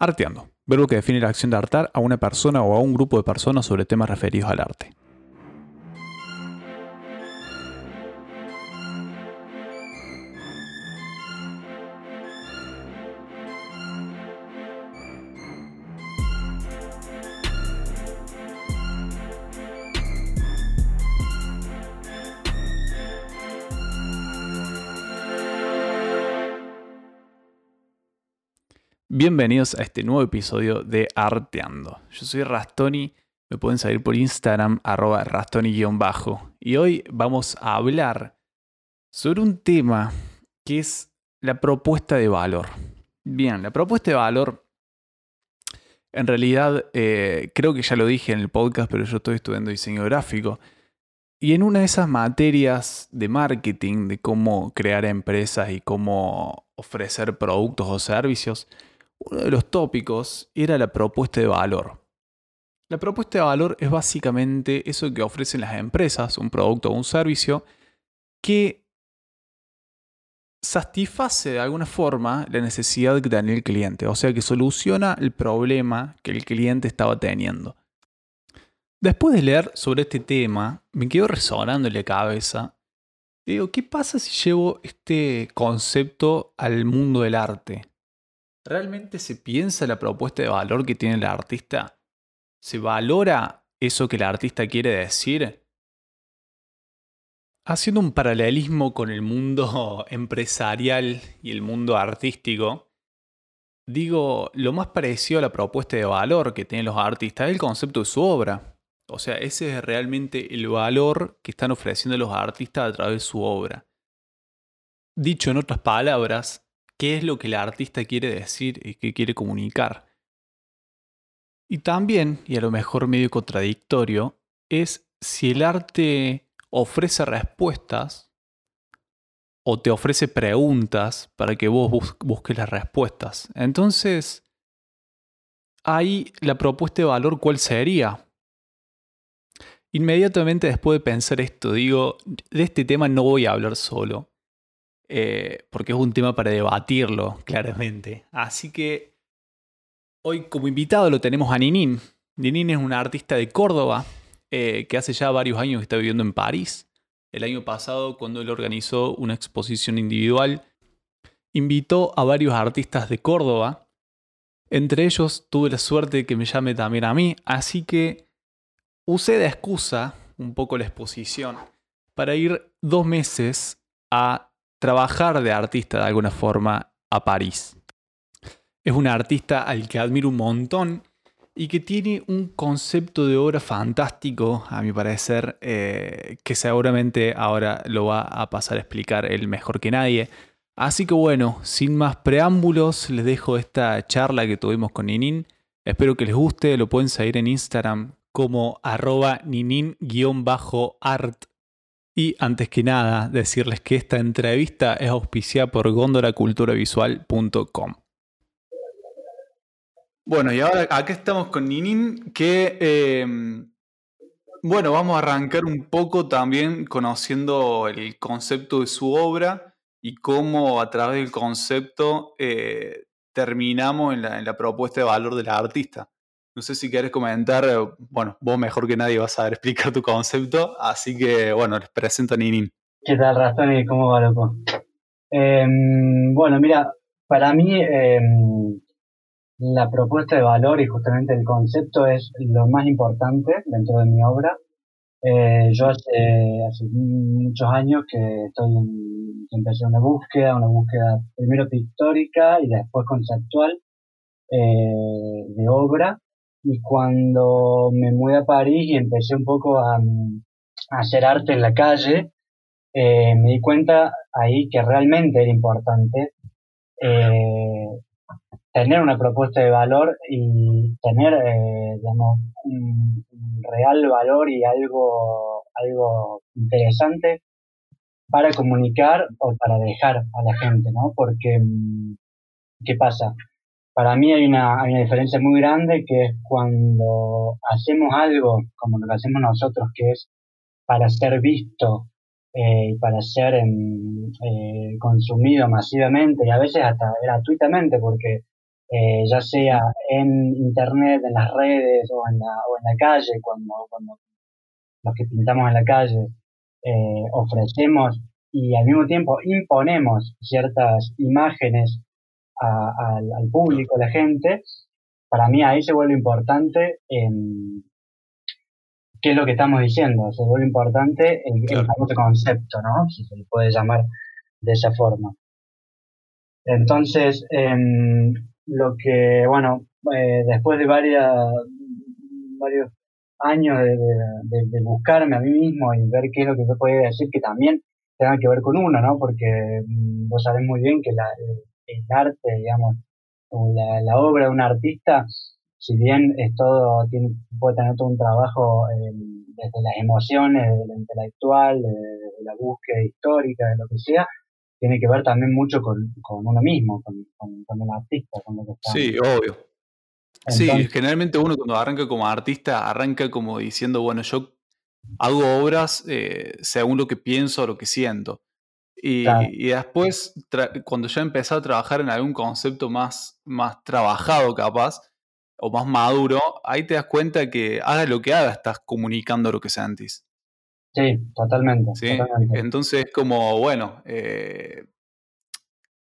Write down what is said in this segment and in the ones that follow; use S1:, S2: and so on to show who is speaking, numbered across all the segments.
S1: Arteando, verbo que define la acción de hartar a una persona o a un grupo de personas sobre temas referidos al arte. Bienvenidos a este nuevo episodio de Arteando. Yo soy Rastoni, me pueden seguir por Instagram, arroba rastoni-bajo. Y hoy vamos a hablar sobre un tema que es la propuesta de valor. Bien, la propuesta de valor, en realidad eh, creo que ya lo dije en el podcast, pero yo estoy estudiando diseño gráfico. Y en una de esas materias de marketing, de cómo crear empresas y cómo ofrecer productos o servicios, uno de los tópicos era la propuesta de valor. La propuesta de valor es básicamente eso que ofrecen las empresas, un producto o un servicio, que satisface de alguna forma la necesidad que tiene el cliente, o sea que soluciona el problema que el cliente estaba teniendo. Después de leer sobre este tema, me quedo resonando en la cabeza. Digo, ¿qué pasa si llevo este concepto al mundo del arte? ¿Realmente se piensa la propuesta de valor que tiene el artista? ¿Se valora eso que el artista quiere decir? Haciendo un paralelismo con el mundo empresarial y el mundo artístico, digo, lo más parecido a la propuesta de valor que tienen los artistas es el concepto de su obra. O sea, ese es realmente el valor que están ofreciendo los artistas a través de su obra. Dicho en otras palabras, qué es lo que el artista quiere decir y qué quiere comunicar. Y también, y a lo mejor medio contradictorio, es si el arte ofrece respuestas o te ofrece preguntas para que vos busques las respuestas. Entonces, ahí la propuesta de valor, ¿cuál sería? Inmediatamente después de pensar esto, digo, de este tema no voy a hablar solo. Eh, porque es un tema para debatirlo, claramente. Así que hoy como invitado lo tenemos a Ninin. Ninin es una artista de Córdoba eh, que hace ya varios años está viviendo en París. El año pasado, cuando él organizó una exposición individual, invitó a varios artistas de Córdoba. Entre ellos tuve la suerte de que me llame también a mí, así que usé de excusa un poco la exposición para ir dos meses a trabajar de artista de alguna forma a París. Es un artista al que admiro un montón y que tiene un concepto de obra fantástico, a mi parecer, eh, que seguramente ahora lo va a pasar a explicar él mejor que nadie. Así que bueno, sin más preámbulos, les dejo esta charla que tuvimos con Ninin. Espero que les guste, lo pueden seguir en Instagram como arroba ninin-art y antes que nada, decirles que esta entrevista es auspiciada por gondolaculturavisual.com. Bueno, y ahora acá estamos con Ninin, que, em, bueno, vamos a arrancar un poco también conociendo el concepto de su obra y cómo a través del concepto eh, terminamos en la, en la propuesta de valor de la artista. No sé si quieres comentar, eh, bueno, vos mejor que nadie vas a saber explicar tu concepto, así que bueno, les presento a Ninin.
S2: ¿Qué tal, Rastoni? ¿Cómo va, loco? Em, bueno, mira, para mí em, la propuesta de valor y justamente el concepto es lo más importante dentro de mi obra. Eh, yo hace, hace muchos años que estoy en, empecé una búsqueda, una búsqueda primero pictórica y después conceptual eh, de obra y cuando me mudé a París y empecé un poco a, hacer arte en la calle, eh, me di cuenta ahí que realmente era importante eh, tener una propuesta de valor y tener, eh, digamos, un, real valor y algo, algo interesante para comunicar o para dejar a la gente, ¿no? Porque, mm, ¿qué pasa? Para mí hay una, hay una diferencia muy grande que es cuando hacemos algo como lo que hacemos nosotros, que es para ser visto eh, y para ser eh, consumido masivamente y a veces hasta gratuitamente, porque eh, ya sea en internet, en las redes o en la, o en la calle, cuando, cuando los que pintamos en la calle ofrecemos y al mismo tiempo imponemos ciertas imágenes al, público, a la gente, para mí ahí se vuelve importante en qué es lo que estamos diciendo, se vuelve importante el, concepto, ¿no? Si se le puede llamar de esa forma. Entonces, em, lo que, bueno, eh, después de varias, varios años de, buscarme a mí mismo y ver qué es lo que yo podía decir que también tenga que ver con uno, ¿no? Porque mm, vos sabés muy bien que la, el, arte, digamos, o la, obra de un artista, si bien es todo, tiene, puede tener todo un trabajo eh, desde las emociones, desde lo intelectual, de, la búsqueda histórica, de lo que sea, tiene que ver también mucho con, uno mismo, con, el artista, con lo que está.
S1: Sí, obvio. sí, generalmente uno cuando arranca como artista, arranca como diciendo, bueno, yo hago obras eh, según lo que pienso o lo que siento. Y, después, cuando ya empecé a trabajar en algún concepto más, más trabajado capaz, o más maduro, ahí te das cuenta que haga lo que haga, estás comunicando lo que sentís.
S2: Sí, totalmente.
S1: Entonces, como, bueno, eh,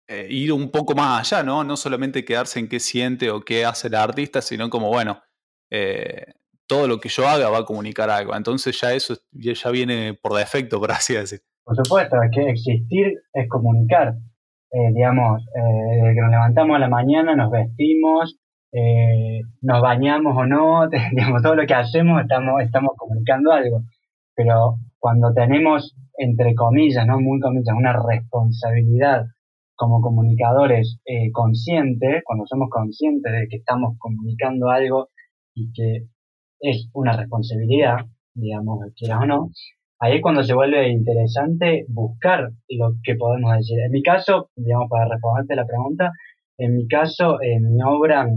S1: eh, ir un poco más allá, ¿no? No solamente quedarse en qué siente o qué hace el artista, sino como, bueno, eh, todo lo que yo haga va a comunicar algo. Entonces ya eso ya viene por defecto, por así decir.
S2: Por supuesto, es que existir es comunicar. digamos, desde que nos levantamos a la mañana, nos vestimos, nos bañamos o no, digamos, todo lo que hacemos estamos, estamos comunicando algo pero cuando tenemos, entre comillas, ¿no? Muy comillas, una responsabilidad como comunicadores eh, conscientes, cuando somos conscientes de que estamos comunicando algo y que es una responsabilidad, digamos, quieras o no, ahí es cuando se vuelve interesante buscar lo que podemos decir. En mi caso, digamos, para responderte la pregunta, en mi caso, mi obra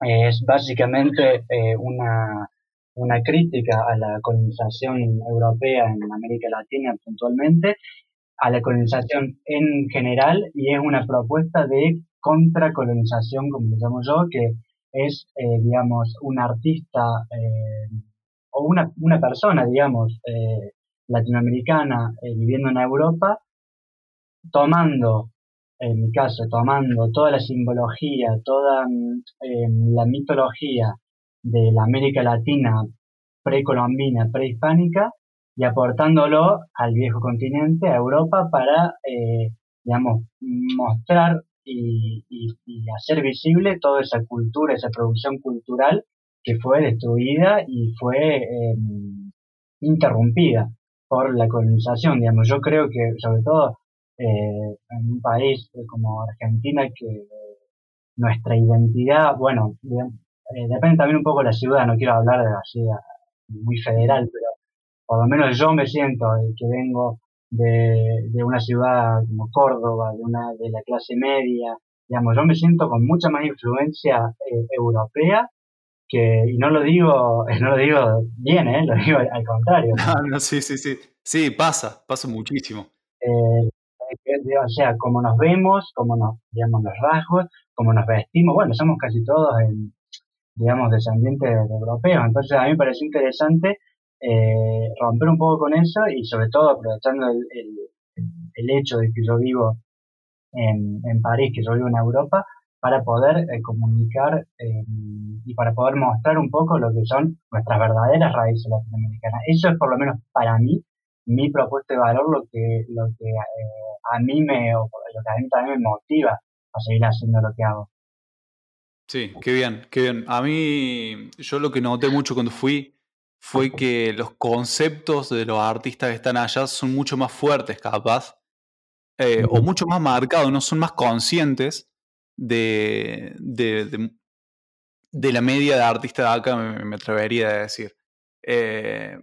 S2: es básicamente eh, una una crítica a la colonización europea en América Latina puntualmente, a la colonización en general y es una propuesta de contracolonización, como lo llamo yo, que es, eh, digamos, un artista eh, o una, una, persona, digamos, eh, latinoamericana viviendo en Europa, tomando, en mi caso, tomando toda la simbología, toda la mitología de la América Latina precolombina, prehispánica, y aportándolo al viejo continente, a Europa, para, eh, digamos, mostrar y, hacer visible toda esa cultura, esa producción cultural que fue destruida y fue em, interrumpida por la colonización. Digamos, yo creo que, sobre todo eh, en un país como Argentina, que nuestra identidad, bueno, eh, depende también un poco de la ciudad, no quiero hablar de así muy federal, pero por lo menos yo me siento que vengo de, de una ciudad como Córdoba, de una de la clase media, digamos, yo me siento con mucha más influencia eh, europea que, y no lo digo, no lo digo bien, ¿eh? lo digo al, contrario.
S1: no, sí, sí, sí, sí, pasa, pasa muchísimo.
S2: Eh, o sea, como nos vemos, como nos, digamos, los rasgos, como nos vestimos, bueno, somos casi todos en, digamos, descendientes de, europeos. Entonces a mí me pareció interesante eh, romper un poco con eso y sobre todo aprovechando el, el, hecho de que yo vivo en, en, París, que yo vivo en Europa, para poder eh, comunicar eh, y para poder mostrar un poco lo que son nuestras verdaderas raíces latinoamericanas. Eso es por lo menos para mí mi propuesta de valor, lo que, lo que a mí me, o lo que a mí también me motiva a seguir haciendo lo que hago.
S1: Sí, qué bien, qué bien. A mí, yo lo que noté mucho cuando fui fue que los conceptos de los artistas que están allá son mucho más fuertes, capaz, eh, o mucho más marcados, no son más conscientes de, de, de, la media de artistas de acá, me, atrevería a decir. Eh,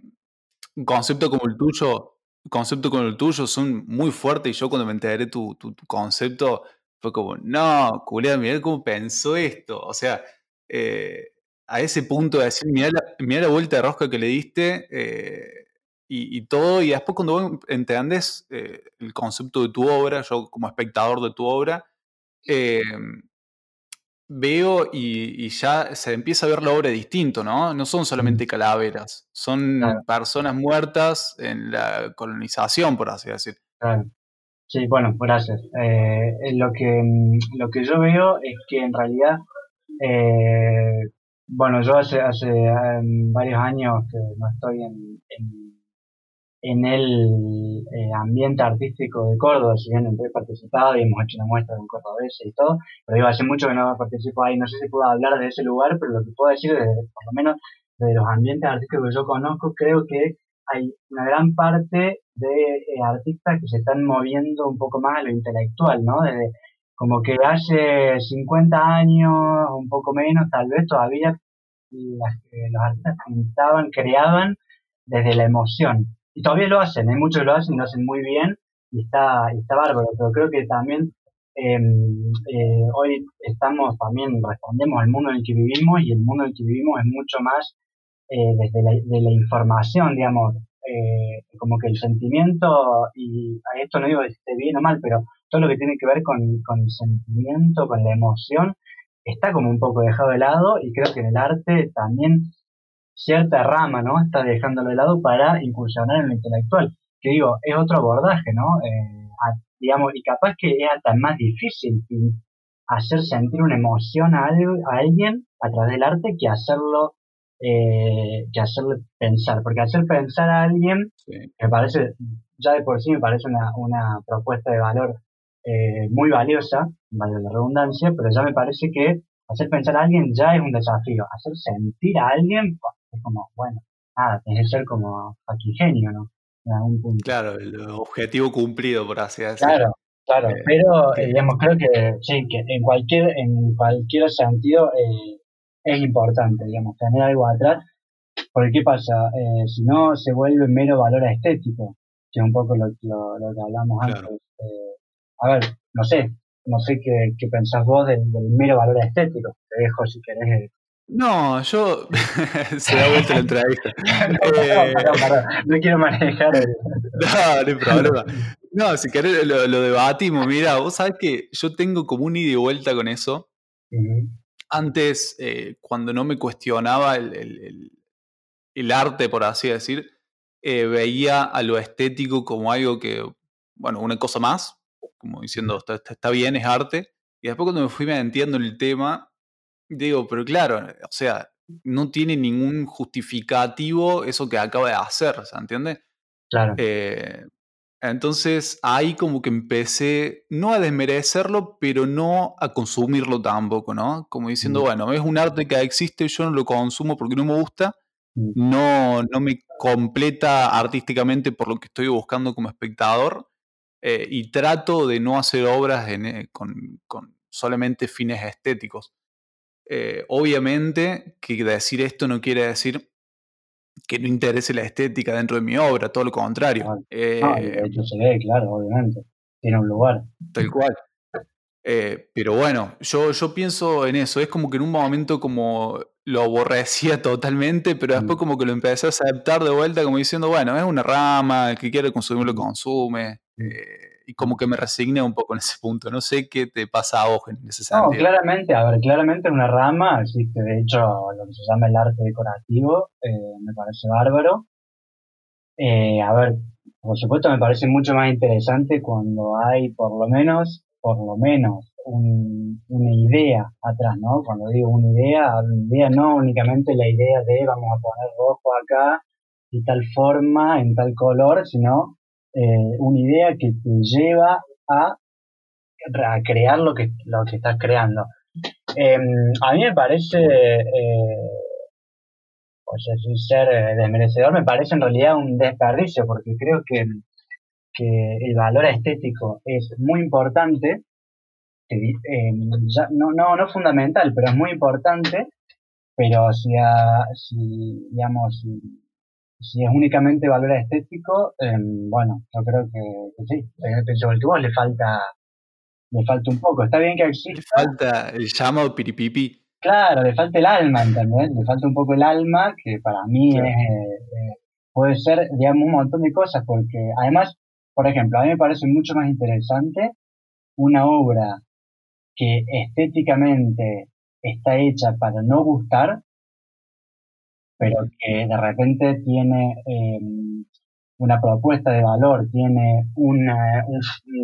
S1: un concepto como el tuyo, concepto como el tuyo son muy fuertes y yo cuando me enteré tu, tu, concepto fue como, no, culiado, mirá cómo pensó esto. O sea, eh, a ese punto de decir, mirá la, la, vuelta de rosca que le diste eh, y, todo, y después cuando vos entendés el concepto de tu obra, yo como espectador de tu obra, veo y, ya se empieza a ver la obra distinto, ¿no? No son solamente calaveras, son personas muertas en la colonización, por así decir.
S2: Claro. Sí, bueno, gracias. Eh, lo, que, mm, lo que yo veo es que en realidad, eh, bueno, yo hace, hace em, varios años que no estoy en, en, el eh, ambiente artístico de Córdoba, si bien he participado y hemos hecho una muestra de cordobés y todo, pero digo, hace mucho que no participo ahí, no sé si puedo hablar de ese lugar, pero lo que puedo decir, por lo menos de los ambientes artísticos que yo conozco, creo que hay una gran parte de eh, artistas que se están moviendo un poco más a lo intelectual, ¿no? Desde, como que hace 50 años, un poco menos, tal vez todavía eh, los artistas pintaban, creaban desde la emoción. Y todavía lo hacen, hay muchos que lo hacen y lo hacen muy bien y está, está bárbaro, pero creo que también em, eh, hoy estamos también, respondemos al mundo en el que vivimos y el mundo en el que vivimos es mucho más eh, desde la, de la información, digamos, eh, como que el sentimiento, y a esto no digo que esté bien o mal, pero todo lo que tiene que ver con, con el sentimiento, con la emoción, está como un poco dejado de lado y creo que en el arte también cierta rama, ¿no? Está dejándolo de lado para incursionar en lo intelectual, que digo, es otro abordaje, ¿no? Eh, digamos, y capaz que es hasta más difícil hacer sentir una emoción a, a alguien a través del arte que hacerlo eh, que hacerle pensar, porque hacer pensar a alguien me parece, ya de por sí me parece una, una propuesta de valor eh, muy valiosa, vale la redundancia, pero ya me parece que hacer pensar a alguien ya es un desafío, hacer sentir a alguien es como, bueno, nada, tiene que ser como aquí genio, ¿no?
S1: Claro, el objetivo cumplido, por así decirlo.
S2: Claro, claro, eh, pero digamos, creo que sí, que en cualquier, en cualquier sentido eh, es importante, digamos, tener algo atrás, porque ¿qué pasa? Eh, si no, se vuelve mero valor estético, que es un poco lo, lo, que hablamos antes. Eh, a ver, no sé, no sé qué, qué pensás vos del, mero valor estético. Te dejo si querés.
S1: No, yo se da vuelta la entrevista.
S2: no, quiero manejar.
S1: no, no hay problema. No, si querés lo, lo, debatimos. Mira, vos sabés que yo tengo como un ida y vuelta con eso antes, eh, cuando no me cuestionaba el, arte, por así decir, eh, veía a lo estético como algo que, bueno, una cosa más, como diciendo, está, bien, es arte. Y después cuando me fui metiendo en el tema, digo, pero claro, o sea, no tiene ningún justificativo eso que acaba de hacer, ¿se entiende?
S2: Claro.
S1: Eh, entonces ahí como que empecé no a desmerecerlo, pero no a consumirlo tampoco, ¿no? Como diciendo, mm. bueno, es un arte que existe, yo no lo consumo porque no me gusta, mm. no, no me completa artísticamente por lo que estoy buscando como espectador eh, y trato de no hacer obras eh, con, solamente fines estéticos. Eh, obviamente que decir esto no quiere decir que no interese la estética dentro de mi obra, todo lo contrario.
S2: Ah, de eh, hecho se ve, claro, obviamente. Tiene un lugar.
S1: Tal cual. Eh, pero bueno, yo, yo pienso en eso. Es como que en un momento como lo aborrecía totalmente, pero después mm. como que lo empecé a aceptar de vuelta como diciendo, bueno, es una rama, el que quiere consumir lo mm. consume. Mm. Eh, y como que me resigné un poco en ese punto. No sé qué te pasa a vos en ese sentido.
S2: No, claramente, a ver, claramente en una rama existe, de hecho, lo que se llama el arte decorativo, eh, me parece bárbaro. Eh, a ver, por supuesto me parece mucho más interesante cuando hay por lo menos, por lo menos, una idea atrás, ¿no? Cuando digo una idea, una idea no únicamente la idea de vamos a poner rojo acá y tal forma, en tal color, sino eh, una idea que te lleva a, crear lo que, lo que estás creando. Em, a mí me parece, eh, pues sin ser eh, desmerecedor, me parece en realidad un desperdicio, porque creo que, que el valor estético es muy importante, em, no, no, no fundamental, pero es muy importante, pero si, si digamos, es únicamente valor estético, em, bueno, yo creo que, sí, pienso que vos le falta, le falta un poco. Está bien que exista.
S1: Le falta el llamado piripipi.
S2: Claro, le falta el alma, ¿entendés? Le falta un poco el alma, que para mí eh, puede ser, digamos, un montón de cosas, porque además, por ejemplo, a mí me parece mucho más interesante una obra que estéticamente está hecha para no gustar, pero que de repente tiene em, una propuesta de valor, tiene un,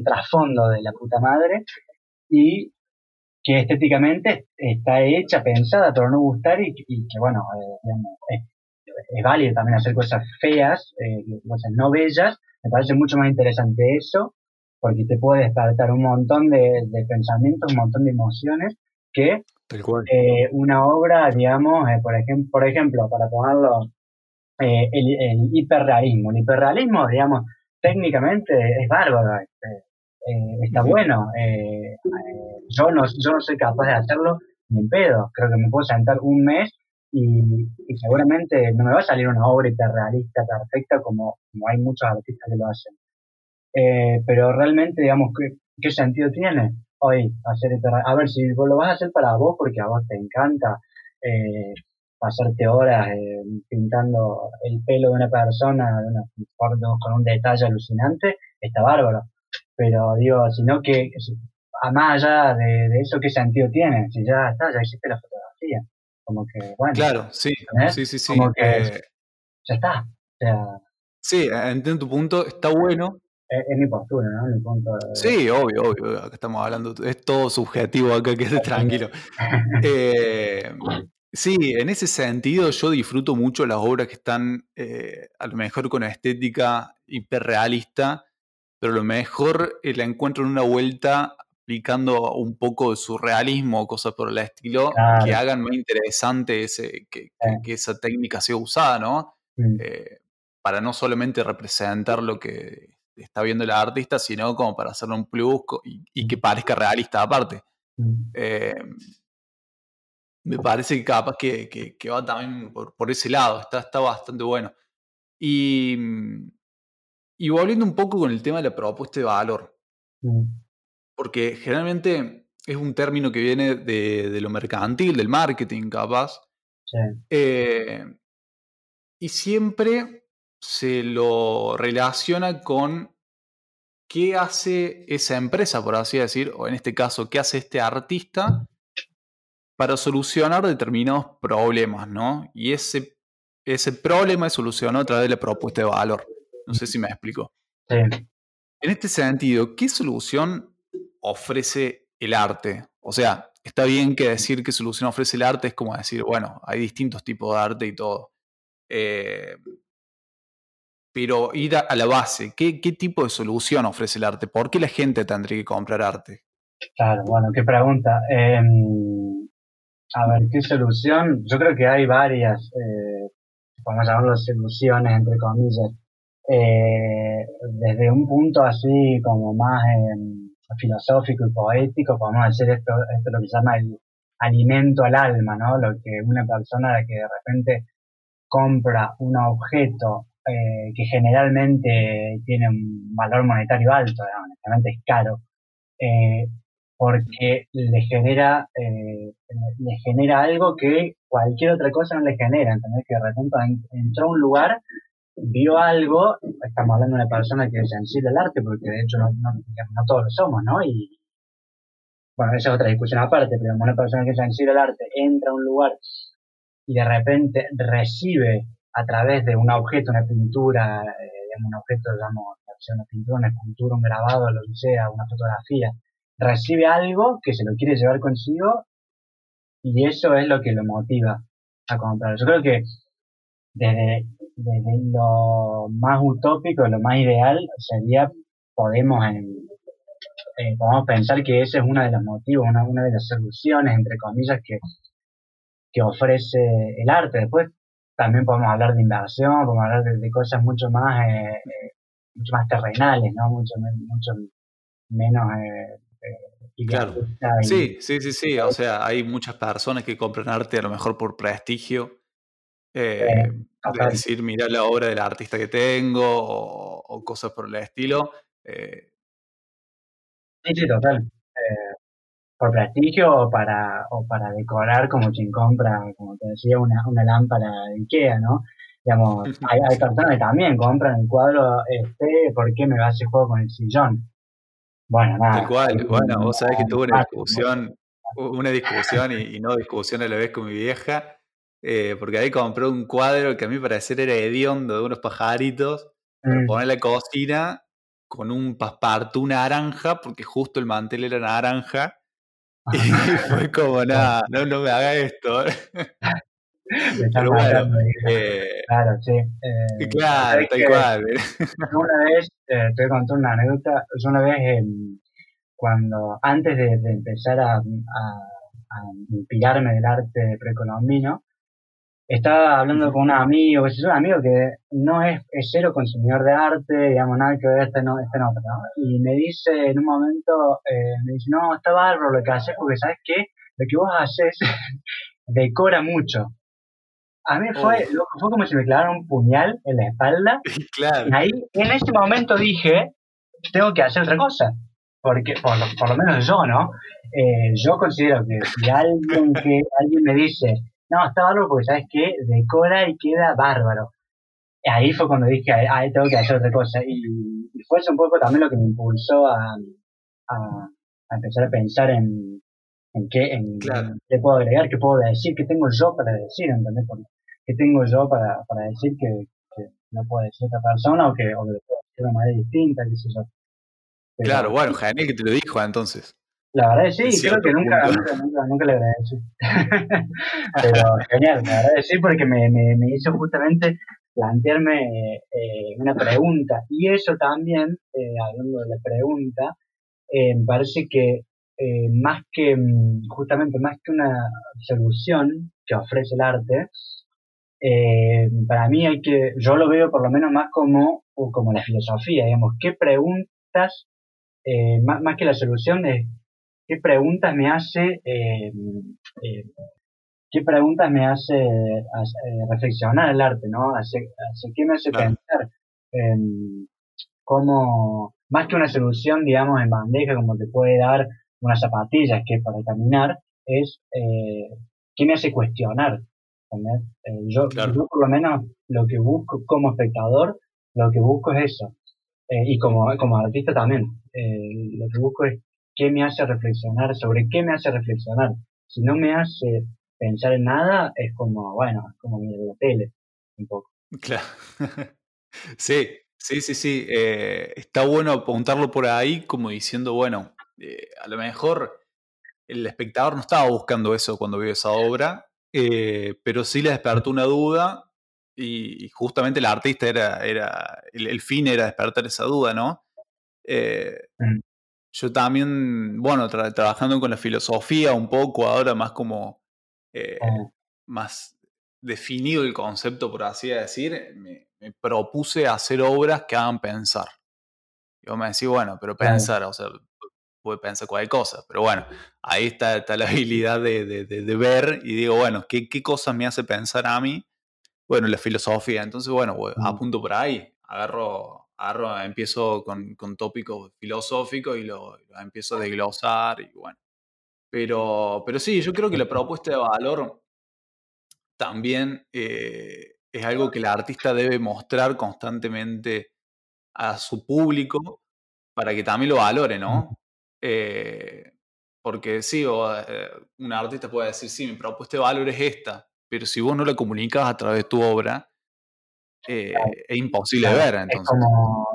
S2: trasfondo de la puta madre y que estéticamente está hecha, pensada para no gustar y, que, bueno, eh, es, válido también hacer cosas feas, eh, cosas no bellas. Me parece mucho más interesante eso, porque te puede despertar un montón de, pensamientos, un montón de emociones que eh, una obra, digamos, por, ejemplo, por ejemplo, para ponerlo eh, el, hiperrealismo. El hiperrealismo, digamos, técnicamente es bárbaro, este, eh, está bueno. Eh, yo, no, yo no soy capaz de hacerlo ni en pedo. Creo que me puedo sentar un mes y, seguramente no me va a salir una obra hiperrealista perfecta como, como hay muchos artistas que lo hacen. pero realmente, digamos, ¿qué, ¿qué sentido tiene hoy hacer A ver, si vos lo vas a hacer para vos porque a vos te encanta, eh, pasarte horas eh, pintando el pelo de una persona de con un detalle alucinante, está bárbaro. Pero digo, sino que, a más allá de, eso, ¿qué sentido tiene? Si ya está, ya existe la fotografía. Como que, bueno.
S1: Claro, sí, sí, sí, sí.
S2: Como que eh, ya está.
S1: sí, entiendo tu punto, está bueno.
S2: Es, mi postura, ¿no? Mi punto
S1: Sí, obvio, obvio. Acá estamos hablando, es todo subjetivo acá, que esté tranquilo. eh, Sí, en ese sentido yo disfruto mucho las obras que están eh, a lo mejor con estética hiperrealista, pero a lo mejor eh, la encuentro en una vuelta aplicando un poco de surrealismo o cosas por el estilo que hagan más interesante ese, que, esa técnica sea usada, ¿no? Mm. Para no solamente representar lo que está viendo el artista, sino como para hacerle un plus y, que parezca realista aparte. Mm me parece que capaz que, que, va también por, por, ese lado, está, está bastante bueno. Y, y volviendo un poco con el tema de la propuesta de valor, mm. porque generalmente es un término que viene de, de lo mercantil, del marketing, capaz. Eh, y siempre se lo relaciona con qué hace esa empresa, por así decir, o en este caso, qué hace este artista para solucionar determinados problemas, ¿no? Y ese, ese problema es solucionado a través de la propuesta de valor. No sé si me explico.
S2: Sí.
S1: En este sentido, ¿qué solución ofrece el arte? O sea, está bien que decir qué solución ofrece el arte es como decir, bueno, hay distintos tipos de arte y todo. Eh, pero ir a, la base, ¿qué, ¿qué, tipo de solución ofrece el arte? ¿Por qué la gente tendría que comprar arte?
S2: Claro, bueno, qué pregunta. Em, a ver, ¿qué solución? Yo creo que hay varias, eh, podemos llamarlo soluciones, entre comillas. Eh, desde un punto así como más em, filosófico y poético, podemos decir esto, esto es lo que se llama el alimento al alma, ¿no? Lo que una persona que de repente compra un objeto eh, que generalmente tiene un valor monetario alto, honestamente es caro, eh, porque le genera, eh, le genera algo que cualquier otra cosa no le genera, ¿entendés? Que de repente entró a un lugar, vio algo, estamos hablando de una persona que es sensible al arte, porque de hecho no, todos lo somos, ¿no? Y bueno, esa es otra discusión aparte, pero una persona que es sensible al arte entra a un lugar y de repente recibe a través de un objeto, una pintura, eh, un objeto, digamos, una pintura, una escultura, un grabado, lo que sea, una fotografía, recibe algo que se lo quiere llevar consigo y eso es lo que lo motiva a comprar. Yo creo que desde, lo más utópico, lo más ideal sería podemos eh, podemos pensar que ese es uno de los motivos, una, una de las soluciones, entre comillas, que, que ofrece el arte. Después también podemos hablar de inversión, podemos hablar de, cosas mucho más, eh, eh, mucho más terrenales, ¿no? Mucho, mucho menos
S1: Claro. Sí, sí, sí, sí. O sea, hay muchas personas que compran arte a lo mejor por prestigio. Eh, decir, mira la obra del artista que tengo o, cosas por el estilo. Eh.
S2: Sí, sí, total. Por prestigio o para, o para decorar como quien compra, como te decía, una, una lámpara de Ikea, ¿no? Digamos, hay, hay personas que también compran el cuadro, este, ¿por qué me va a hacer juego con el sillón? Bueno, nada.
S1: Cual, bueno, vos sabés que tuve una discusión, una discusión y, no discusión a la vez con mi vieja, eh, porque ahí compró un cuadro que a mí parecer era hediondo de unos pajaritos, para mm. poner la cocina con un paspartú naranja, porque justo el mantel era naranja, y fue como, nada, no, no me haga esto.
S2: Pero bueno, eh, claro, sí.
S1: Eh, claro, tal cual.
S2: Una vez, eh, te voy a contar una anécdota, yo una vez cuando, antes de, empezar a, a, a, inspirarme del arte precolombino, estaba hablando con un amigo, es un amigo que no es, cero consumidor de arte, digamos, nada que ver, este no, este no, Y me dice en un momento, eh, me dice, no, está bárbaro lo que haces, porque sabes qué, lo que vos haces decora mucho. A mí fue, oh. fue como si me clavaran un puñal en la espalda.
S1: Claro.
S2: Y ahí, en ese momento dije, tengo que hacer otra cosa. Porque, por lo, por lo menos yo, ¿no? Eh, yo considero que si alguien, que, alguien me dice, no, está bárbaro porque, ¿sabes qué? Decora y queda bárbaro. Ahí fue cuando dije, ahí tengo que hacer otra cosa. Y, fue eso un poco también lo que me impulsó a, a, empezar a pensar en, en qué, en, qué puedo agregar, qué puedo decir, qué tengo yo para decir, ¿entendés? ¿Qué tengo yo para, para decir que, no puede decir otra persona o que, o que lo puedo decir de una manera distinta, qué sé yo.
S1: claro, bueno, genial que te lo dijo entonces.
S2: La verdad es sí, creo que nunca, nunca, nunca, le agradecí. Pero genial, la verdad es sí, porque me, me, me hizo justamente plantearme eh, una pregunta. Y eso también, eh, hablando de la pregunta, eh, me parece que más que, mm, justamente más que una solución que ofrece el arte, para mí hay que, yo lo veo por lo menos más como, como la filosofía, digamos, qué preguntas, más, más que la solución es qué preguntas me hace, eh, eh, qué preguntas me hace eh, reflexionar el arte, ¿no? Hace, qué me hace pensar en cómo, más que una solución, digamos, en bandeja, como te puede dar unas zapatillas que para caminar, es qué me hace cuestionar. yo, yo por lo menos lo que busco como espectador, lo que busco es eso. y como, como artista también, lo que busco es qué me hace reflexionar, sobre qué me hace reflexionar. Si no me hace pensar en nada, es como, bueno, es como mirar la tele, un poco.
S1: Claro. sí, sí, sí, sí. Eh, está bueno apuntarlo por ahí como diciendo, bueno, eh, a lo mejor el espectador no estaba buscando eso cuando vio esa obra, eh, pero sí le despertó una duda y, justamente el artista era, era el, fin era despertar esa duda, ¿no? Mm. Yo también, bueno, trabajando con la filosofía un poco, ahora más como, eh, más definido el concepto, por así decir, me, propuse hacer obras que hagan pensar. Yo me decía, bueno, pero pensar, o sea, puede pensar cualquier cosa, pero bueno, ahí está, está la habilidad de, de, ver y digo, bueno, ¿qué, ¿qué cosa me hace pensar a mí? Bueno, la filosofía, entonces, bueno, apunto por ahí, agarro empiezo con, con tópicos filosóficos y lo, empiezo a desglosar y bueno. Pero, pero sí, yo creo que la propuesta de valor también eh, es algo que el artista debe mostrar constantemente a su público para que también lo valore, ¿no? Eh, porque sí, eh, un artista puede decir, sí, mi propuesta de valor es esta, pero si vos no la comunicas a través de tu obra, eh, es imposible ver. Entonces.
S2: Es como,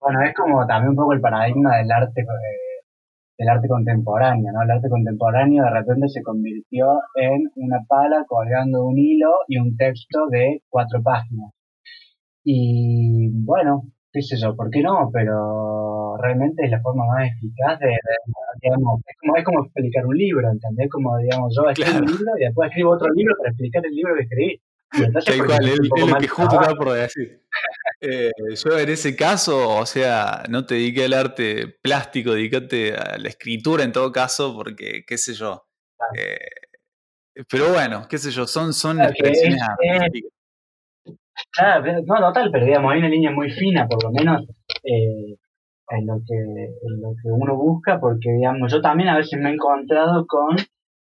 S2: bueno, es como también un poco el paradigma del arte eh, del arte contemporáneo, ¿no? El arte contemporáneo de repente se convirtió en una pala colgando un hilo y un texto de cuatro páginas. Y bueno, qué sé yo, ¿por qué no? Pero realmente es la forma más eficaz de, digamos, es como, es como explicar un libro, ¿entendés? Como, digamos, yo escribo un libro y después escribo otro libro para explicar el libro que escribí.
S1: Tal cual, es, lo que justo estaba por decir. Eh, yo en ese caso, o sea, no te dediqué al arte plástico, dedícate a la escritura en todo caso, porque, qué sé yo. Eh, pero bueno, qué sé yo, son, son expresiones artísticas.
S2: Claro, no, total, pero digamos, hay una línea muy fina, por lo menos, eh, en, lo que, en lo que uno busca, porque digamos, yo también a veces me he encontrado con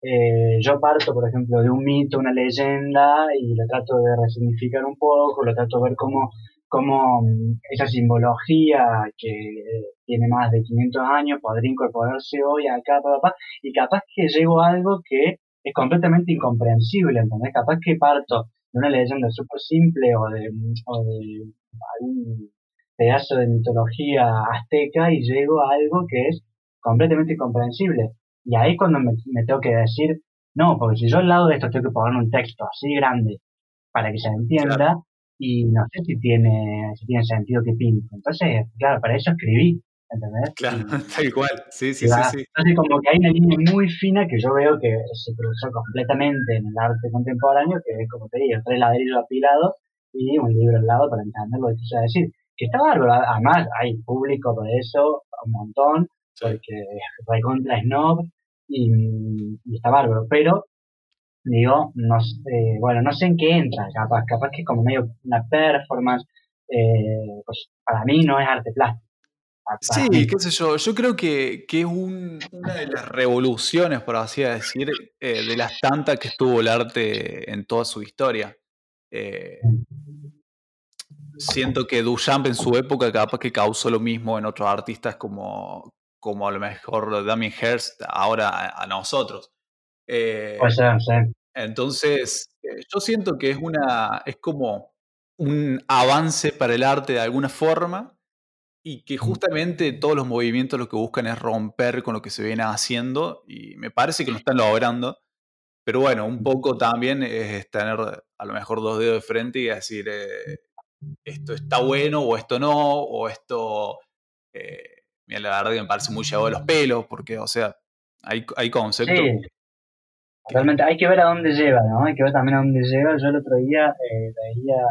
S2: eh, yo parto, por ejemplo, de un mito, una leyenda, y lo trato de resignificar un poco, lo trato de ver cómo, cómo mm, esa simbología que tiene más de 500 años podría incorporarse hoy acá, papá, y capaz que llego a algo que es completamente incomprensible, ¿entendés? Capaz que parto de una leyenda súper simple o de, o de algún pedazo de mitología azteca y llego a algo que es completamente incomprensible. Y ahí cuando me, tengo que decir, no, porque si yo al lado de esto tengo que poner un texto así grande para que se entienda, y no sé si tiene, si tiene sentido que pinte. Entonces, claro, para eso escribí, ¿entendés?
S1: Claro, tal cual, sí, sí, sí, sí.
S2: Entonces, como que hay una línea muy fina que yo veo que se cruzó completamente en el arte contemporáneo, que es, como te digo, tres ladrillos apilados y un libro al lado para entender lo que quise decir. Que está bárbaro, además hay público por eso, un montón, porque es contra snob y, y está bárbaro, pero digo, no sé, bueno, no sé en qué entra, capaz, capaz que es como medio una performance, eh, pues para mí no es arte plástico.
S1: Sí, qué sé yo, yo creo que, que es una de las revoluciones, por así decir, eh, de las tantas que estuvo el arte en toda su historia. Eh, siento que Duchamp en su época capaz que causó lo mismo en otros artistas como, como a lo mejor Damien Hirst ahora a nosotros.
S2: Eh,
S1: entonces, eh, yo siento que es una. es como un avance para el arte de alguna forma. Y que justamente todos los movimientos lo que buscan es romper con lo que se viene haciendo. Y me parece que lo están logrando. Pero bueno, un poco también es tener a lo mejor dos dedos de frente y decir eh, esto está bueno o esto no, o esto, mira, la verdad que me parece muy llevado de los pelos, porque, o sea, hay, hay conceptos
S2: Realmente hay que ver a dónde lleva, ¿no? Hay que ver también a dónde lleva. Yo el otro día eh, veía,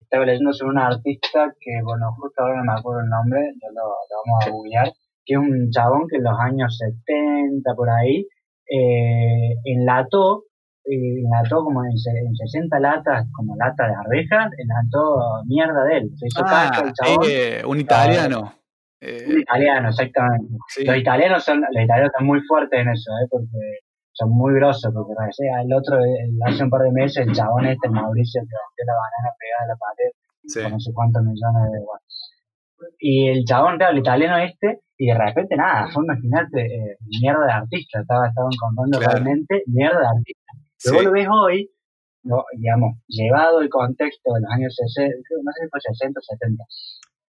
S2: estaba leyendo sobre un artista que, bueno, justo ahora no me acuerdo el nombre, lo, vamos a googlear, que es un chabón que en los años 70, por ahí, eh, enlató, eh, enlató como en, 60 latas, como lata de arvejas, enlató mierda de él. Se hizo
S1: ah, el chabón. Eh, un italiano.
S2: Un italiano, exactamente. Los italianos son, los italianos son muy fuertes en eso, ¿eh? porque son muy grosos, porque el otro, hace un par de meses, el chabón este, Mauricio, que rompió la banana pegada a la pared, con no sé cuántos millones de Y el chabón, claro, el italiano este, y de repente nada, fue, imagínate, eh, mierda de artista, estaba, estaban contando realmente mierda de artista. Luego lo ves hoy, digamos, llevado el contexto de los años 60, no sé si fue 60 o 70.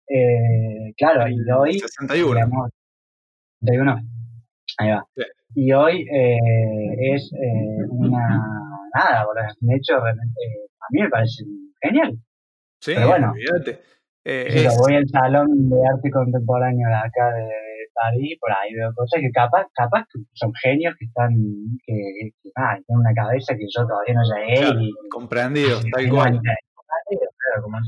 S2: Eh, claro, y hoy,
S1: 61.
S2: Digamos, 61. Ahí va. Y hoy eh, es eh, una. Nada, un hecho realmente. A mí me parece genial.
S1: Sí,
S2: Pero bueno.
S1: Eh,
S2: voy al salón de arte contemporáneo de acá de París, por ahí veo cosas que capaz, capaz son genios que están, que, que ah, tienen una cabeza que yo todavía no llegué. y,
S1: comprendido, tal igual.
S2: Como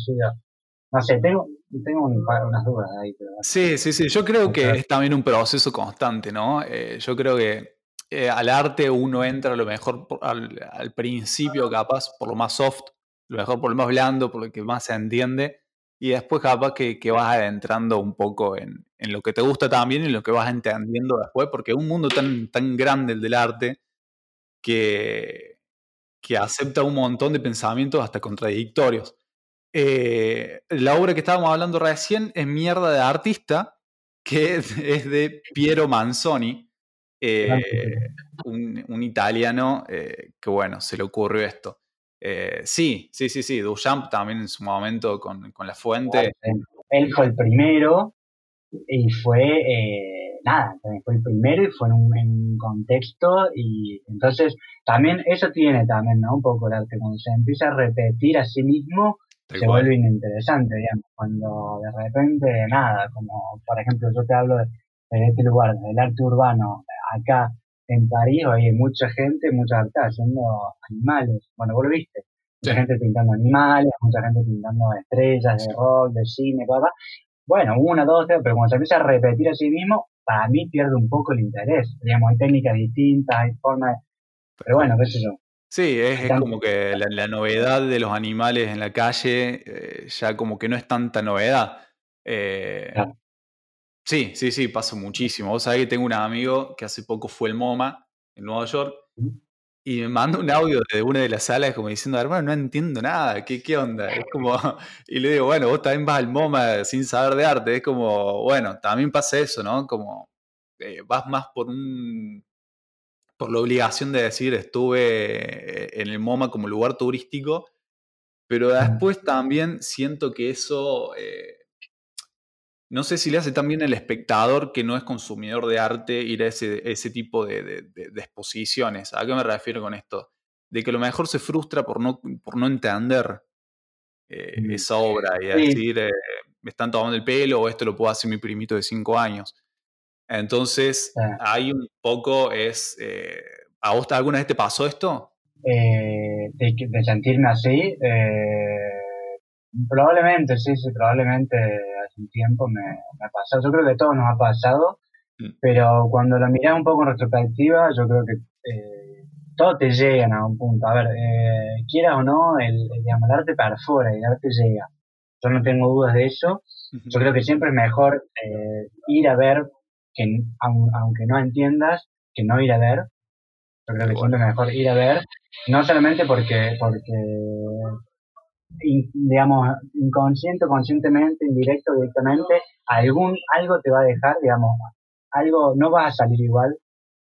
S2: no sé, tengo, tengo unas dudas ahí.
S1: Sí, sí, sí. Yo creo que es también un proceso constante, ¿no? Eh, yo creo que eh, al arte uno entra a lo mejor al, principio, capaz, por lo más soft, lo mejor por lo más blando, por lo que más se entiende, y después capaz que, que vas adentrando un poco en, en, lo que te gusta también y lo que vas entendiendo después, porque es un mundo tan, tan grande el del arte que, que acepta un montón de pensamientos hasta contradictorios. Eh, la obra que estábamos hablando recién es Mierda de Artista, que es, de Piero Manzoni, eh, un, italiano eh, que, bueno, se le ocurrió esto. sí, sí, sí, sí, Duchamp también en su momento con, La Fuente.
S2: Él fue el primero y fue, nada, fue el primero y fue en un, contexto y entonces también eso tiene también, ¿no? Un poco el arte, cuando se empieza a repetir a sí mismo se vuelve ininteresante, digamos, cuando de repente nada, como por ejemplo yo te hablo de, este lugar, del arte urbano, acá en París hay mucha gente, mucha arte haciendo animales, bueno, vos lo viste, mucha gente pintando animales, mucha gente pintando estrellas de rock, de cine, cosas. Bueno, una, dos, tres, pero cuando se empieza a repetir a sí mismo, para mí pierde un poco el interés. Digamos, hay técnicas distintas, hay formas, pero bueno, qué sé yo.
S1: Sí, es, como que la, novedad de los animales en la calle eh, ya como que no es tanta novedad. Eh, sí, sí, sí, pasa muchísimo. Vos sabés que tengo un amigo que hace poco fue el MoMA en Nueva York y me manda un audio de una de las salas como diciendo, hermano, no entiendo nada, ¿qué, qué onda? Es como, y le digo, bueno, vos también vas al MoMA sin saber de arte, es como, bueno, también pasa eso, ¿no? Como eh, vas más por un, por la obligación de decir, estuve en el MoMA como lugar turístico, pero después también siento que eso... Eh, no sé si le hace también el espectador que no es consumidor de arte ir a ese, ese tipo de, exposiciones. ¿A qué me refiero con esto? De que a lo mejor se frustra por no, por no entender eh, esa obra y decir, eh, me están tomando el pelo o esto lo puedo hacer mi primito de cinco años. Entonces, hay un poco es... Eh, ¿A vos alguna vez te pasó esto?
S2: de, de, sentirme así, probablemente, sí, sí, probablemente un tiempo me, ha pasado. Yo creo que todo nos ha pasado, mm. pero cuando lo miras un poco en retrospectiva, yo creo que eh, todo te llega a un punto. A ver, eh, quieras o no, el, digamos, el arte perfora y el arte llega. Yo no tengo dudas de eso. Yo creo que siempre es mejor eh, ir a ver, que aunque no entiendas, que no ir a ver. Yo creo que es mejor ir a ver, no solamente porque, porque digamos, inconsciente, conscientemente, indirecto, directamente, algún, algo te va a dejar, digamos, algo, no vas a salir igual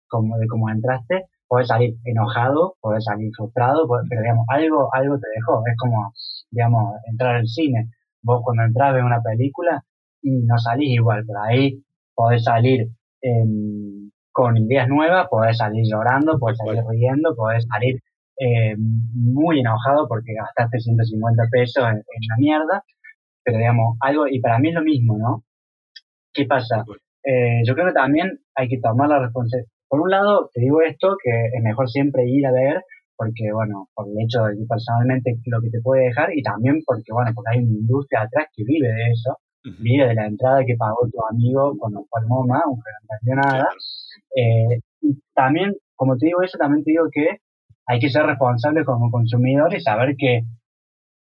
S2: como de como entraste, puedes salir enojado, puedes salir frustrado, pero digamos, algo, algo te dejó, es como, digamos, entrar al cine. Vos cuando entras ves una película y no salís igual, pero ahí podés salir con ideas nuevas, podés salir llorando, podés salir riendo, podés salir eh, muy enojado porque gastaste 150 pesos en, la mierda, pero digamos, algo, y para mí es lo mismo, ¿no? ¿Qué pasa? Eh, yo creo que también hay que tomar la responsabilidad. Por un lado, te digo esto, que es mejor siempre ir a ver, porque, bueno, por el hecho de que personalmente lo que te puede dejar, y también porque, bueno, porque hay una industria atrás que vive de eso, vive de la entrada que pagó tu amigo cuando fue al MoMA, aunque no entendió nada. Eh, también, como te digo eso, también te digo que hay que ser responsable como consumidores, saber que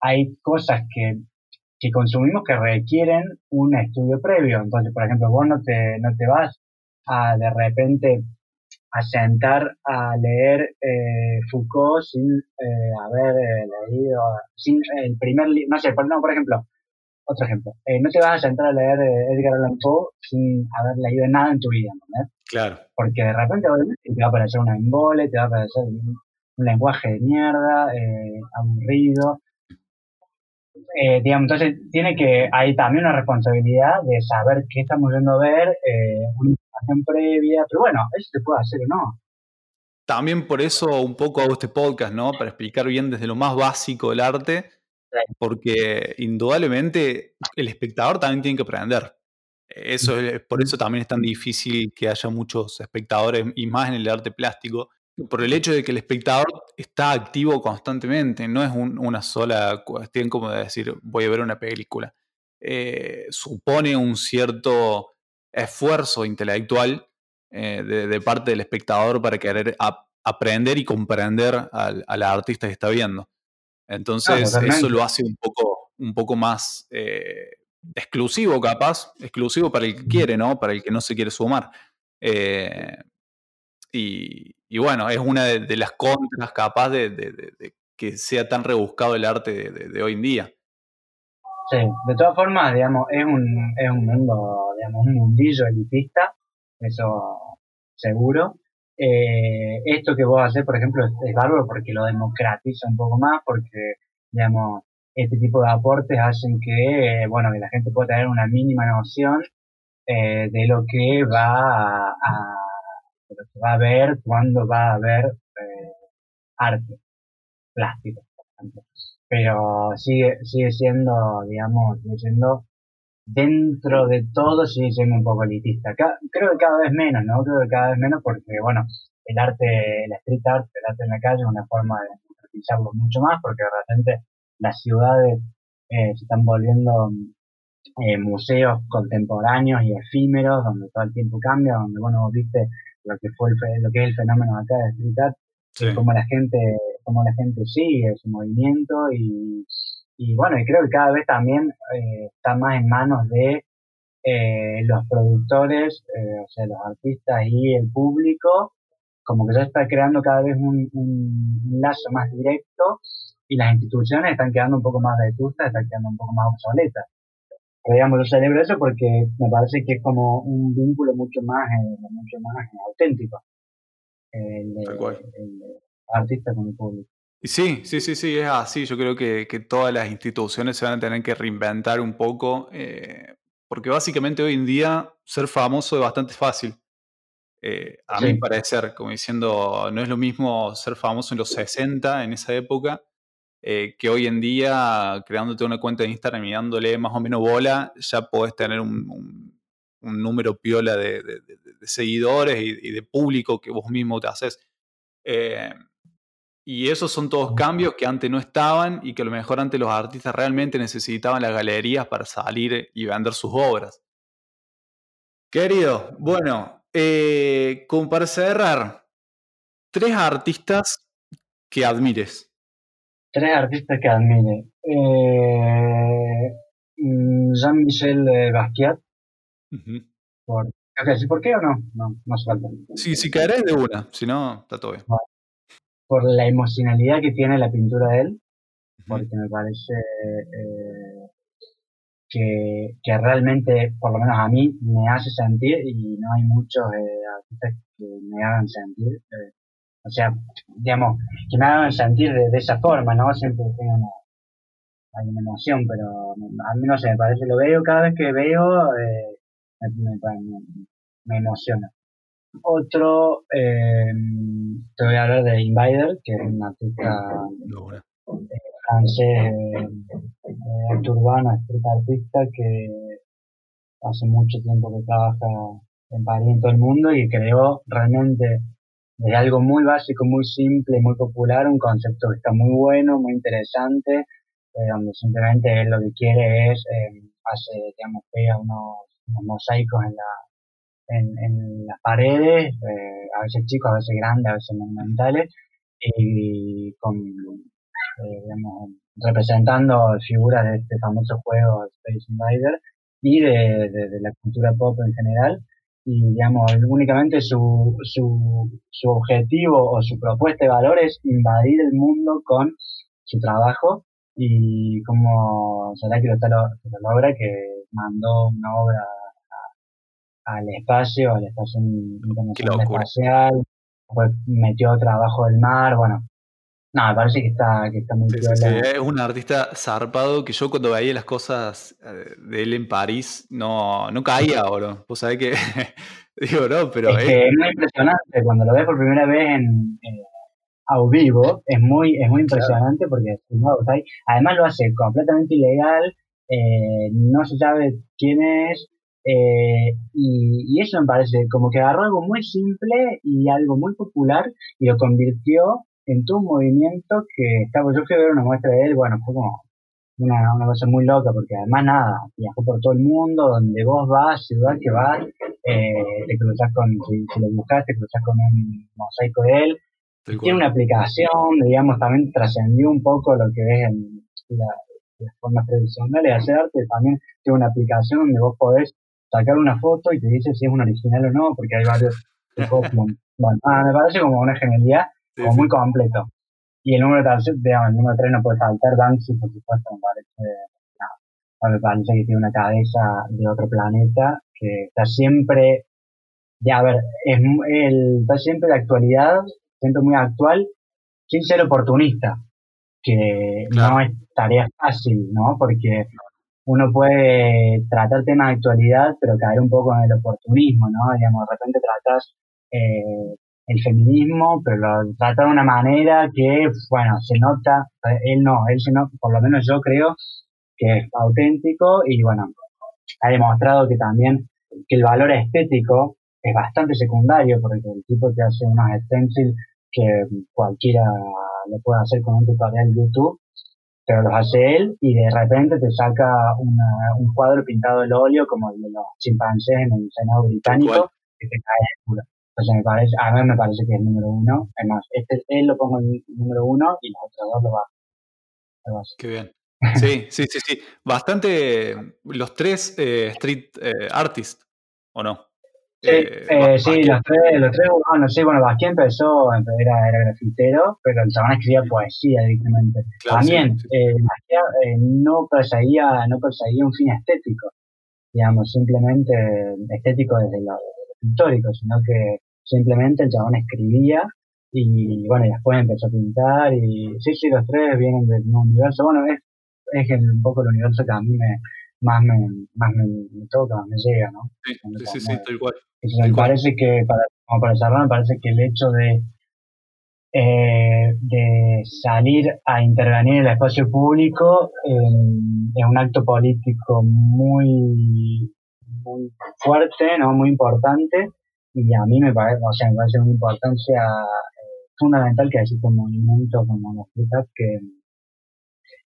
S2: hay cosas que, que consumimos que requieren un estudio previo. Entonces, por ejemplo, vos no te, no te vas a de repente a sentar a leer eh, Foucault sin eh, haber eh, leído, sin el primer libro, no sé, por, no, por ejemplo, otro ejemplo, no te vas a sentar a leer Edgar Allan Poe sin haber leído nada en tu vida, ¿no?
S1: Claro.
S2: Porque de repente te va a aparecer una embole, te va a aparecer un lenguaje de mierda, eh, aburrido. Eh, digamos, entonces tiene que, hay también una responsabilidad de saber qué estamos yendo a ver, eh, una información previa, pero bueno, eso se puede hacer o no.
S1: También por eso un poco hago este podcast, ¿no? Para explicar bien desde lo más básico del arte, porque indudablemente el espectador también tiene que aprender. Eso es, por eso también es tan difícil que haya muchos espectadores, y más en el arte plástico, por el hecho de que el espectador está activo constantemente, no es una sola cuestión como de decir voy a ver una película. Eh, supone un cierto esfuerzo intelectual eh, de, parte del espectador para querer aprender y comprender al, artista que está viendo. Entonces, eso lo hace un poco, un poco más eh, exclusivo, capaz, exclusivo para el que quiere, ¿no? Para el que no se quiere sumar. Y, bueno, es una de, las contras capaz de, que sea tan rebuscado el arte de, hoy en día.
S2: Sí, de todas formas, digamos, es un, es un mundo, digamos, un mundillo elitista, eso seguro. Eh, esto que vos haces, por ejemplo, es, es, bárbaro porque lo democratiza un poco más, porque, digamos, este tipo de aportes hacen que, bueno, que la gente pueda tener una mínima noción eh, de lo que va a pero se va a ver cuando va a haber eh, arte plástico, por ejemplo. Pero sigue, sigue siendo, digamos, sigue siendo dentro de todo sigue siendo un poco elitista. creo que cada vez menos, ¿no? Creo que cada vez menos porque, bueno, el arte, el street art, el arte en la calle es una forma de democratizarlo mucho más porque de repente las ciudades eh, se están volviendo eh, museos contemporáneos y efímeros donde todo el tiempo cambia, donde, bueno, viste lo que fue el, lo que es el fenómeno acá de Street Art, cómo la gente, cómo la gente sigue su movimiento y, y bueno, y creo que cada vez también eh, está más en manos de eh, los productores, eh, o sea, los artistas y el público, como que ya está creando cada vez un, un, lazo más directo y las instituciones están quedando un poco más vetustas, están quedando un poco más obsoletas. Pero digamos, yo celebro eso porque me parece que es como un vínculo mucho más, eh, mucho más auténtico. El, el, artista con el público.
S1: Sí, sí, sí, sí, es así. Yo creo que, que, todas las instituciones se van a tener que reinventar un poco, eh, porque básicamente hoy en día ser famoso es bastante fácil. Eh, a mi parecer, como diciendo, no es lo mismo ser famoso en los 60, en esa época, eh, que hoy en día, creándote una cuenta de Instagram y dándole más o menos bola, ya podés tener un, número piola de, seguidores y, de público que vos mismo te haces. Eh, y esos son todos cambios que antes no estaban y que a lo mejor antes los artistas realmente necesitaban las galerías para salir y vender sus obras. Querido, bueno, eh, como para cerrar, tres artistas que admires.
S2: Tres artistas que admire. Eh, mm, Jean-Michel eh, Basquiat. por, ¿Por qué o no? No, no hace falta.
S1: Sí, si caeré de una, si no, está todo bien.
S2: Por la emocionalidad que tiene la pintura de él, porque me parece que, que, realmente, por lo menos a mí, me hace sentir y no hay muchos eh, artistas que me hagan sentir. Eh, o sea, digamos, que me hagan sentir de, esa forma, ¿no? Siempre tengo una, hay una emoción, pero a mí no sé, me parece, lo veo cada vez que veo, eh, me, me, me, emociona. Otro, eh, te voy a hablar de Invader, que es un artista francés eh, arte urbano, street artista que hace mucho tiempo que trabaja en París en todo el mundo y creó realmente de algo muy básico, muy simple, muy popular, un concepto que está muy bueno, muy interesante, eh, donde simplemente él lo que quiere es, eh, hace, digamos, pega unos, mosaicos en la, en, las paredes, eh, a veces chicos, a veces grandes, a veces monumentales, y con eh, representando figuras de este famoso juego Space Invader y de, la cultura pop en general. Y, digamos, únicamente su, su, su objetivo o su propuesta de valor es invadir el mundo con su trabajo y como será que lo, lo, logra, que mandó una obra al espacio, al espacio internacional espacial, pues metió trabajo del mar, bueno, no, me parece que está, que está muy sí,
S1: Es un artista zarpado que yo cuando veía las cosas eh, de él en París no, no caía, bro. Vos sabés que. digo, no, pero.
S2: Es, que es muy impresionante. Cuando lo ves por primera vez en, eh, a vivo, es muy, es muy impresionante porque además lo hace completamente ilegal, eh, no se sabe quién es. Y, y eso me parece como que agarró algo muy simple y algo muy popular y lo convirtió en todo un movimiento que estaba, yo fui a ver una muestra de él, bueno, fue como una, una cosa muy loca, porque además nada, viajó por todo el mundo, donde vos vas, ciudad que vas, eh, te cruzas con, si, lo buscas, te cruzas con un mosaico de él. Tiene una aplicación, digamos, también trascendió un poco lo que es en la, las formas tradicionales de hacer arte, también tiene una aplicación donde vos podés sacar una foto y te dice si es un original o no, porque hay varios bueno, ah, me parece como una genialidad como muy completo. Y el número 3, digamos, el número 3 no puede faltar, Banksy, por supuesto, me parece, no, me parece que tiene una cabeza de otro planeta, que está siempre, ya a ver, es, el, está siempre de actualidad, siempre muy actual, sin ser oportunista, que no es tarea fácil, ¿no? Porque uno puede tratar temas de actualidad, pero caer un poco en el oportunismo, ¿no? Digamos, de repente tratas eh, el feminismo, pero lo trata de una manera que, bueno, se nota, él no, él se nota, por lo menos yo creo que es auténtico y bueno, ha demostrado que también que el valor estético es bastante secundario porque el tipo te hace unos stencils que cualquiera lo puede hacer con un tutorial de YouTube, pero los hace él y de repente te saca un cuadro pintado del óleo como el de los chimpancés en el Senado británico que te cae el culo me parece, a mí me parece que es el número uno. Además, este, él lo pongo en número uno y los otros dos lo va.
S1: Qué bien. Sí, sí, sí, sí. Bastante los tres eh, street eh, artists, ¿o no?
S2: Sí, eh, eh sí los tres, los tres, bueno, sí, bueno, Basquiat empezó, era, era grafitero, pero el chabón escribía poesía directamente. También, Eh, eh, no, perseguía, no perseguía un fin estético, digamos, simplemente estético desde lo, histórico, sino que simplemente el chabón escribía y bueno, y después empezó a pintar y sí, sí, los tres vienen del mismo universo. Bueno, es, es un poco el universo que a mí me, más me, más me, toca, me llega, ¿no?
S1: Sí, sí, sí, tal cual.
S2: me parece que, para, como para cerrar, me parece que el hecho de, eh, de salir a intervenir en el espacio público es un acto político muy, muy fuerte, ¿no? Muy importante y a mí me parece, o sea, me parece una importancia eh, fundamental que exista un movimiento como frutas que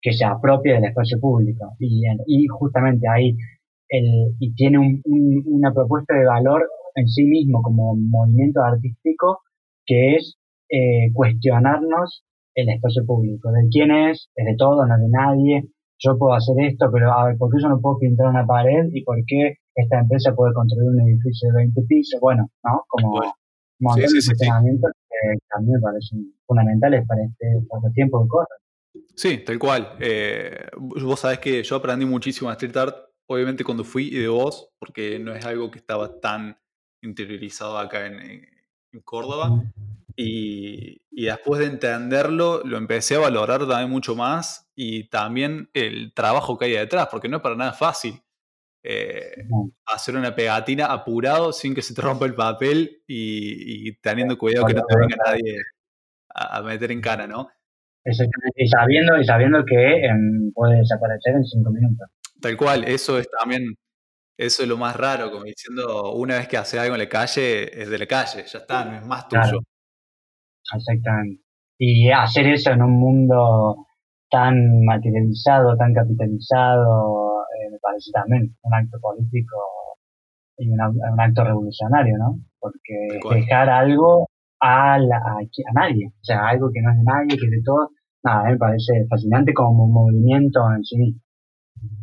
S2: que se apropia del espacio público. Y, y justamente ahí, el, y tiene un, una propuesta de valor en sí mismo como movimiento artístico que es eh, cuestionarnos el espacio público, de quién es, es de todo, no de nadie, yo puedo hacer esto, pero a ver, ¿por qué yo no puedo pintar una pared y por qué esta empresa puede construir un edificio de 20 pisos? Bueno, ¿no? Como un de cuestionamientos que también parecen fundamentales para este, para este tiempo de cosas.
S1: Sí, tal cual. Eh, vos sabés que yo aprendí muchísimo a street art, obviamente cuando fui y de vos, porque no es algo que estaba tan interiorizado acá en, Córdoba. Y, después de entenderlo, lo empecé a valorar también mucho más y también el trabajo que hay detrás, porque no es para nada fácil eh, hacer una pegatina apurado sin que se te rompa el papel y, teniendo cuidado que no te venga nadie a, a meter en cara, ¿no?
S2: Y sabiendo, y sabiendo que em, puede desaparecer en cinco minutos.
S1: Tal cual, eso es también, eso es lo más raro, como diciendo, una vez que hace algo en la calle, es de la calle, ya está, no es más tuyo.
S2: Exactamente. Y hacer eso en un mundo tan materializado, tan capitalizado, eh, me parece también un acto político y un acto revolucionario, ¿no? Porque dejar algo a, a, nadie, o sea, algo que no es de nadie, que es de todos, nada, me parece fascinante como un movimiento en sí mismo.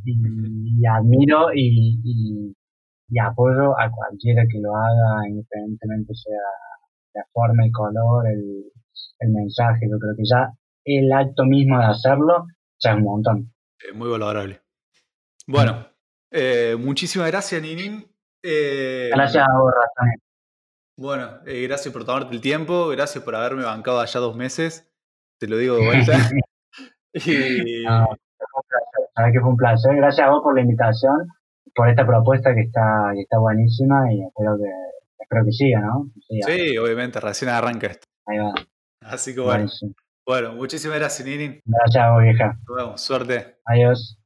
S2: Y, admiro y, y, apoyo a cualquiera que lo haga, independientemente sea la forma, el color, el, el mensaje. Yo creo que ya el acto mismo de hacerlo ya es un montón.
S1: muy valorable. Bueno, eh, muchísimas gracias, Ninin.
S2: Eh, gracias a vos,
S1: Bueno, eh, gracias por tomarte el tiempo, gracias por haberme bancado allá dos meses te lo digo de vuelta.
S2: y... que fue un placer. Gracias a vos por la invitación, por esta propuesta que está, que está buenísima y espero que, espero que siga, ¿no?
S1: Sí, obviamente, recién arranca esto.
S2: Ahí va.
S1: Así que bueno. Bueno, muchísimas gracias, Ninin.
S2: Gracias a vos, vieja.
S1: Nos vemos, suerte.
S2: Adiós.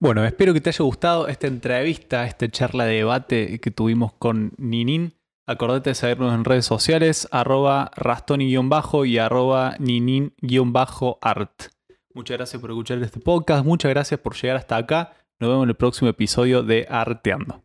S1: Bueno, espero que te haya gustado esta entrevista, esta charla de debate que tuvimos con Ninin. Acordate de seguirnos en redes sociales, arroba rastoni-bajo y arroba ninin-art. Muchas gracias por escuchar este podcast, muchas gracias por llegar hasta acá. Nos vemos en el próximo episodio de Arteando.